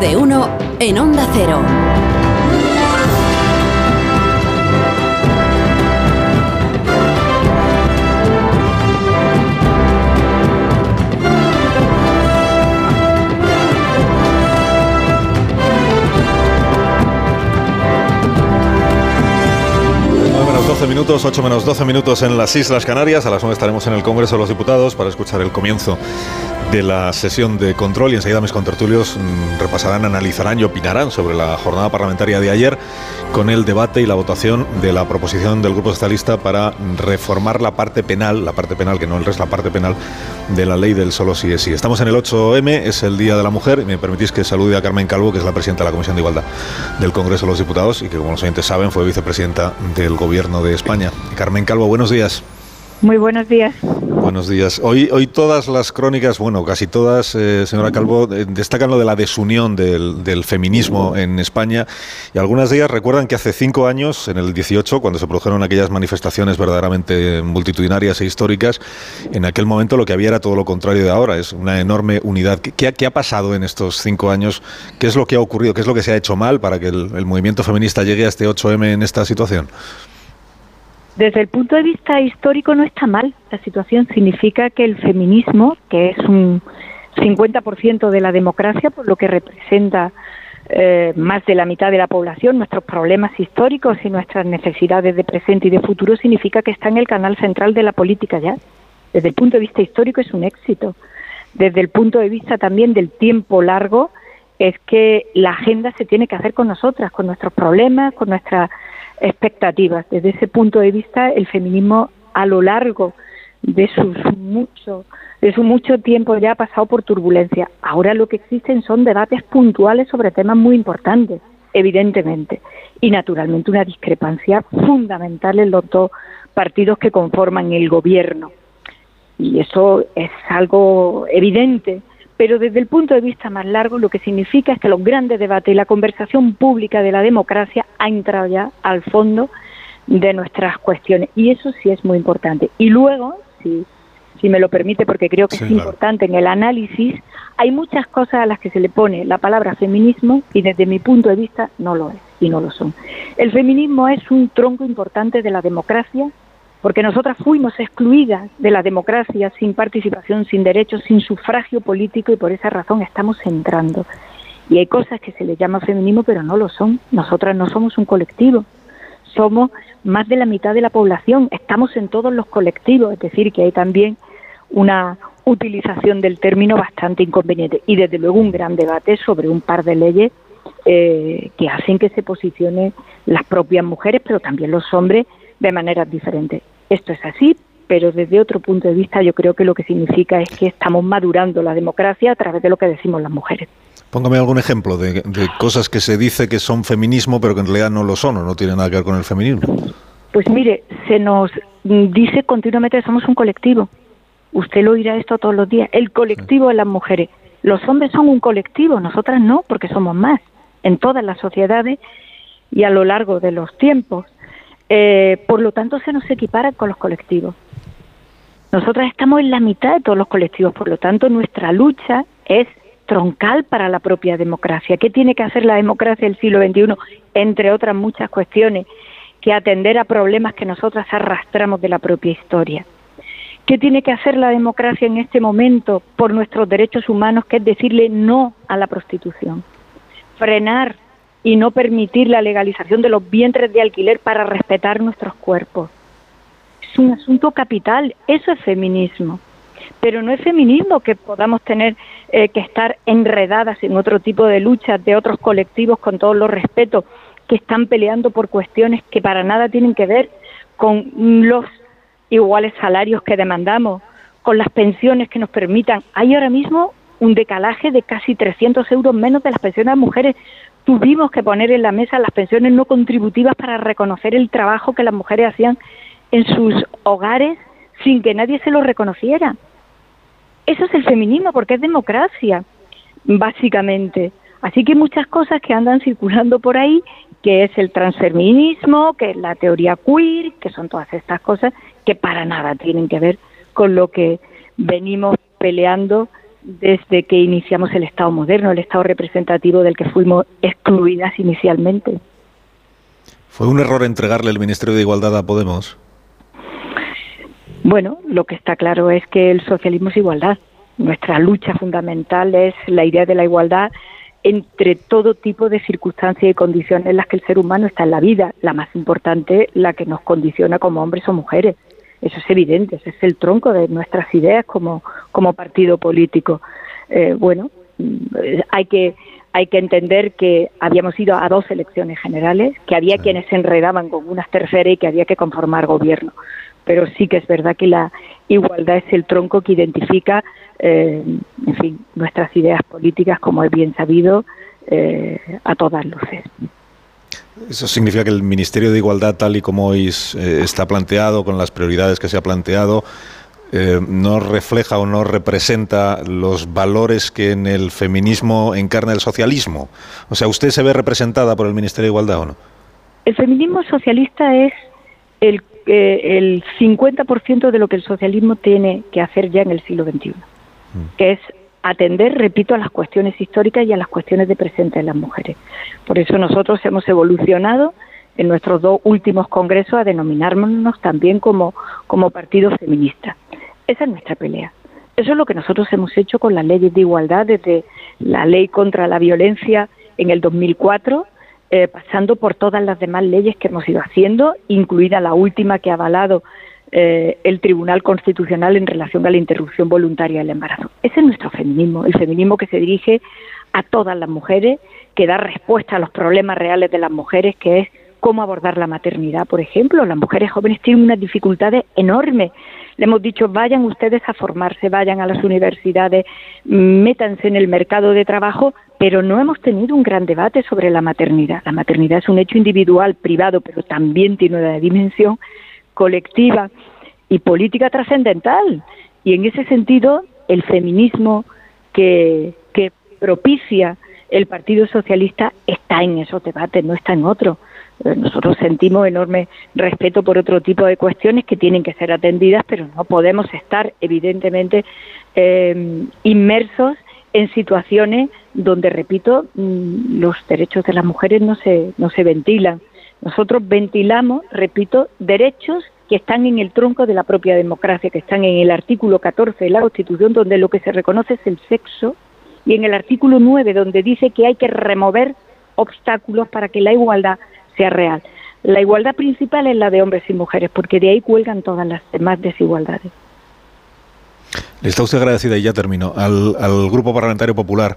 De uno en Onda Cero. 12 minutos, 8 menos 12 minutos en las Islas Canarias. A las 9 estaremos en el Congreso de los Diputados para escuchar el comienzo de la sesión de control y enseguida mis contertulios mm, repasarán, analizarán y opinarán sobre la jornada parlamentaria de ayer con el debate y la votación de la proposición del Grupo Socialista para reformar la parte penal, la parte penal que no el resto, la parte penal de la ley del solo sí es sí. Estamos en el 8M, es el Día de la Mujer y me permitís que salude a Carmen Calvo, que es la presidenta de la Comisión de Igualdad del Congreso de los Diputados y que como los oyentes saben fue vicepresidenta del Gobierno de España. Carmen Calvo, buenos días. Muy buenos días. Buenos días. Hoy, hoy todas las crónicas, bueno, casi todas, eh, señora Calvo, eh, destacan lo de la desunión del, feminismo en España y algunas de ellas recuerdan que hace cinco años, en el 18, cuando se produjeron aquellas manifestaciones verdaderamente multitudinarias e históricas, en aquel momento lo que había era todo lo contrario de ahora, es una enorme unidad. ¿Qué, ha pasado en estos cinco años? ¿Qué es lo que ha ocurrido? ¿Qué es lo que se ha hecho mal para que el, el movimiento feminista llegue a este 8M en esta situación? Desde el punto de vista histórico no está mal la situación. Significa que el feminismo, que es un 50% de la democracia, por lo que representa eh, más de la mitad de la población, nuestros problemas históricos y nuestras necesidades de presente y de futuro, significa que está en el canal central de la política ya. Desde el punto de vista histórico es un éxito. Desde el punto de vista también del tiempo largo, es que la agenda se tiene que hacer con nosotras, con nuestros problemas, con nuestras expectativas. Desde ese punto de vista, el feminismo a lo largo de mucho de su mucho tiempo ya ha pasado por turbulencia. Ahora lo que existen son debates puntuales sobre temas muy importantes, evidentemente, y naturalmente una discrepancia fundamental en los dos partidos que conforman el gobierno. Y eso es algo evidente pero desde el punto de vista más largo lo que significa es que los grandes debates y la conversación pública de la democracia ha entrado ya al fondo de nuestras cuestiones y eso sí es muy importante. Y luego, si, si me lo permite, porque creo que es importante en el análisis, hay muchas cosas a las que se le pone la palabra feminismo y desde mi punto de vista no lo es y no lo son. El feminismo es un tronco importante de la democracia porque nosotras fuimos excluidas de la democracia sin participación, sin derechos, sin sufragio político y por esa razón estamos entrando. Y hay cosas que se le llama feminismo pero no lo son. Nosotras no somos un colectivo, somos más de la mitad de la población, estamos en todos los colectivos, es decir, que hay también una utilización del término bastante inconveniente y desde luego un gran debate sobre un par de leyes eh, que hacen que se posicionen las propias mujeres, pero también los hombres de maneras diferentes. Esto es así, pero desde otro punto de vista yo creo que lo que significa es que estamos madurando la democracia a través de lo que decimos las mujeres. Póngame algún ejemplo de, cosas que se dice que son feminismo, pero que en realidad no lo son o no tienen nada que ver con el feminismo. Pues mire, se nos dice continuamente que somos un colectivo. Usted lo oirá esto todos los días. El colectivo de las mujeres. Los hombres son un colectivo, nosotras no, porque somos más en todas las sociedades y a lo largo de los tiempos. Eh, por lo tanto, se nos equipara con los colectivos. Nosotras estamos en la mitad de todos los colectivos, por lo tanto, nuestra lucha es troncal para la propia democracia. ¿Qué tiene que hacer la democracia del siglo XXI? Entre otras muchas cuestiones, que atender a problemas que nosotras arrastramos de la propia historia. ¿Qué tiene que hacer la democracia en este momento por nuestros derechos humanos, que es decirle no a la prostitución? Frenar y no permitir la legalización de los vientres de alquiler para respetar nuestros cuerpos. Es un asunto capital, eso es feminismo. Pero no es feminismo que podamos tener eh, que estar enredadas en otro tipo de luchas de otros colectivos con todos los respetos que están peleando por cuestiones que para nada tienen que ver con los iguales salarios que demandamos, con las pensiones que nos permitan. Hay ahora mismo un decalaje de casi 300 euros menos de las pensiones de mujeres tuvimos que poner en la mesa las pensiones no contributivas para reconocer el trabajo que las mujeres hacían en sus hogares sin que nadie se lo reconociera. Eso es el feminismo, porque es democracia, básicamente. Así que muchas cosas que andan circulando por ahí, que es el transfeminismo, que es la teoría queer, que son todas estas cosas que para nada tienen que ver con lo que venimos peleando desde que iniciamos el Estado moderno, el Estado representativo del que fuimos excluidas inicialmente. ¿Fue un error entregarle el Ministerio de Igualdad a Podemos? Bueno, lo que está claro es que el socialismo es igualdad. Nuestra lucha fundamental es la idea de la igualdad entre todo tipo de circunstancias y condiciones en las que el ser humano está en la vida. La más importante, la que nos condiciona como hombres o mujeres. Eso es evidente, ese es el tronco de nuestras ideas como, como partido político. Eh, bueno, mm, hay que hay que entender que habíamos ido a dos elecciones generales, que había quienes se enredaban con unas terceras y que había que conformar gobierno. Pero sí que es verdad que la igualdad es el tronco que identifica, eh, en fin, nuestras ideas políticas, como es bien sabido, eh, a todas luces. Eso significa que el Ministerio de Igualdad, tal y como hoy eh, está planteado, con las prioridades que se ha planteado, eh, no refleja o no representa los valores que en el feminismo encarna el socialismo. O sea, ¿usted se ve representada por el Ministerio de Igualdad o no? El feminismo socialista es el, eh, el 50% de lo que el socialismo tiene que hacer ya en el siglo XXI, mm. que es atender, repito, a las cuestiones históricas y a las cuestiones de presente de las mujeres. Por eso nosotros hemos evolucionado en nuestros dos últimos congresos a denominarnos también como, como partido feminista. Esa es nuestra pelea. Eso es lo que nosotros hemos hecho con las leyes de igualdad, desde la ley contra la violencia en el 2004, eh, pasando por todas las demás leyes que hemos ido haciendo, incluida la última que ha avalado eh, el Tribunal Constitucional en relación a la interrupción voluntaria del embarazo. Ese es nuestro feminismo, el feminismo que se dirige a todas las mujeres, que da respuesta a los problemas reales de las mujeres, que es cómo abordar la maternidad, por ejemplo. Las mujeres jóvenes tienen unas dificultades enormes. Le hemos dicho, vayan ustedes a formarse, vayan a las universidades, métanse en el mercado de trabajo, pero no hemos tenido un gran debate sobre la maternidad. La maternidad es un hecho individual, privado, pero también tiene una dimensión colectiva y política trascendental. Y en ese sentido, el feminismo que, propicia el Partido Socialista está en esos debates, no está en otros. Eh, nosotros sentimos enorme respeto por otro tipo de cuestiones que tienen que ser atendidas, pero no podemos estar, evidentemente, eh, inmersos en situaciones donde, repito, mm, los derechos de las mujeres no se, no se ventilan. Nosotros ventilamos, repito, derechos que están en el tronco de la propia democracia, que están en el artículo 14 de la Constitución, donde lo que se reconoce es el sexo, y en el artículo 9, donde dice que hay que remover obstáculos para que la igualdad sea real. La igualdad principal es la de hombres y mujeres, porque de ahí cuelgan todas las demás desigualdades. Le está usted agradecida, y ya termino, al, Grupo Parlamentario Popular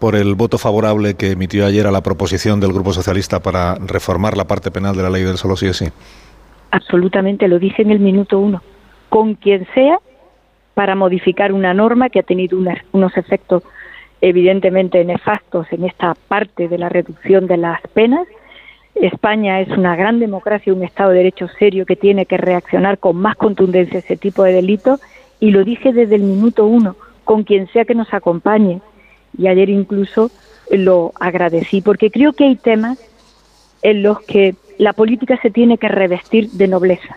por el voto favorable que emitió ayer a la proposición del Grupo Socialista para reformar la parte penal de la ley del solo sí es sí? Absolutamente, lo dije en el minuto uno. Con quien sea para modificar una norma que ha tenido unos efectos evidentemente nefastos en esta parte de la reducción de las penas. España es una gran democracia, un Estado de Derecho serio que tiene que reaccionar con más contundencia a ese tipo de delitos y lo dije desde el minuto uno, con quien sea que nos acompañe, y ayer incluso lo agradecí porque creo que hay temas en los que la política se tiene que revestir de nobleza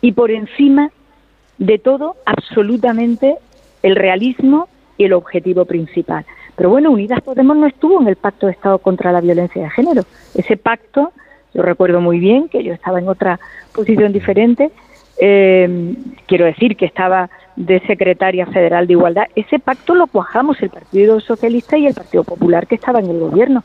y por encima de todo absolutamente el realismo y el objetivo principal. Pero bueno, Unidas Podemos no estuvo en el Pacto de Estado contra la Violencia de Género. Ese pacto, yo recuerdo muy bien que yo estaba en otra posición diferente, eh, quiero decir que estaba de secretaria federal de igualdad, ese pacto lo cuajamos el Partido Socialista y el Partido Popular que estaba en el gobierno.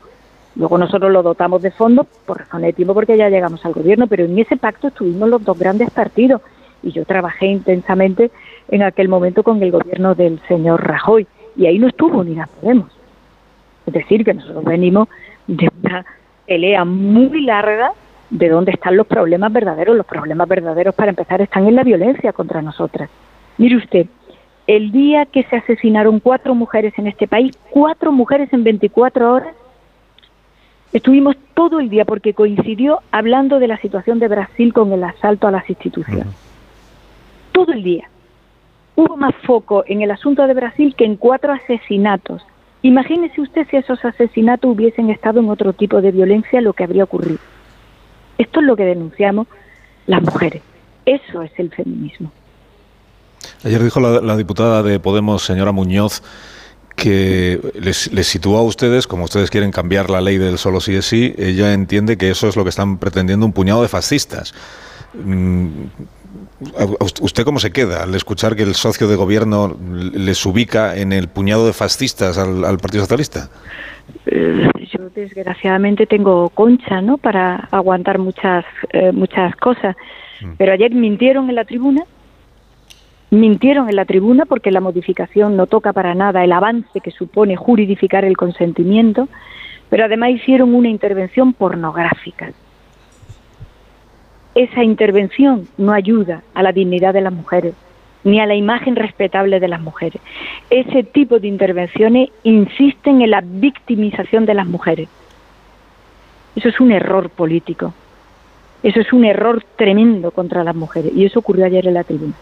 Luego nosotros lo dotamos de fondos por razón de tiempo porque ya llegamos al gobierno, pero en ese pacto estuvimos los dos grandes partidos y yo trabajé intensamente en aquel momento con el gobierno del señor Rajoy y ahí no estuvo ni la Podemos. Es decir, que nosotros venimos de una pelea muy larga de dónde están los problemas verdaderos. Los problemas verdaderos, para empezar, están en la violencia contra nosotras. Mire usted, el día que se asesinaron cuatro mujeres en este país, cuatro mujeres en 24 horas, estuvimos todo el día porque coincidió hablando de la situación de Brasil con el asalto a las instituciones. Todo el día. Hubo más foco en el asunto de Brasil que en cuatro asesinatos. Imagínese usted si esos asesinatos hubiesen estado en otro tipo de violencia, lo que habría ocurrido. Esto es lo que denunciamos las mujeres. Eso es el feminismo. Ayer dijo la, diputada de Podemos, señora Muñoz, que les, les sitúa a ustedes, como ustedes quieren cambiar la ley del solo sí es sí, ella entiende que eso es lo que están pretendiendo un puñado de fascistas. Mm, ¿Usted cómo se queda al escuchar que el socio de gobierno les ubica en el puñado de fascistas al, Partido Socialista? Eh, yo desgraciadamente tengo concha, ¿no? Para aguantar muchas eh, muchas cosas. Mm. Pero ayer mintieron en la tribuna, mintieron en la tribuna porque la modificación no toca para nada el avance que supone juridificar el consentimiento, pero además hicieron una intervención pornográfica esa intervención no ayuda a la dignidad de las mujeres ni a la imagen respetable de las mujeres. Ese tipo de intervenciones insisten en la victimización de las mujeres. Eso es un error político. Eso es un error tremendo contra las mujeres. Y eso ocurrió ayer en la tribuna.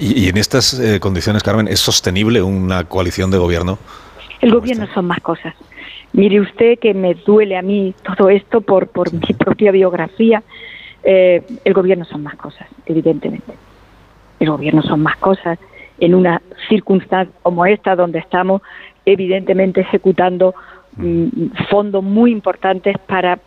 ¿Y, en estas eh, condiciones, Carmen, es sostenible una coalición de gobierno? El gobierno son más cosas. Mire usted que me duele a mí todo esto por, por mi propia biografía. Eh, el gobierno son más cosas, evidentemente. El gobierno son más cosas. En una circunstancia como esta, donde estamos evidentemente ejecutando mm, fondos muy importantes para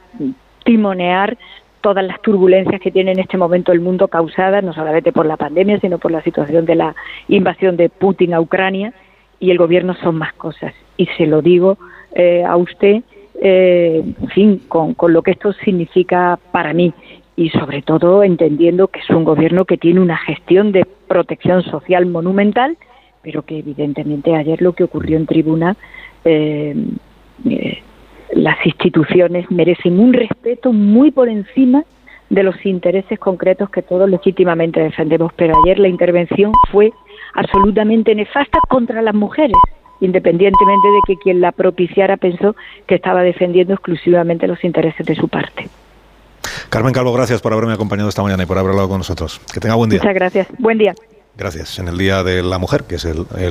timonear todas las turbulencias que tiene en este momento el mundo causadas no solamente por la pandemia, sino por la situación de la invasión de Putin a Ucrania, y el gobierno son más cosas. Y se lo digo eh, a usted, eh, en fin, con, lo que esto significa para mí y sobre todo entendiendo que es un gobierno que tiene una gestión de protección social monumental, pero que evidentemente ayer lo que ocurrió en tribuna, eh, las instituciones merecen un respeto muy por encima de los intereses concretos que todos legítimamente defendemos, pero ayer la intervención fue absolutamente nefasta contra las mujeres independientemente de que quien la propiciara pensó que estaba defendiendo exclusivamente los intereses de su parte. Carmen Calvo, gracias por haberme acompañado esta mañana y por haber hablado con nosotros. Que tenga buen día. Muchas gracias. Buen día. Gracias. En el Día de la Mujer, que es el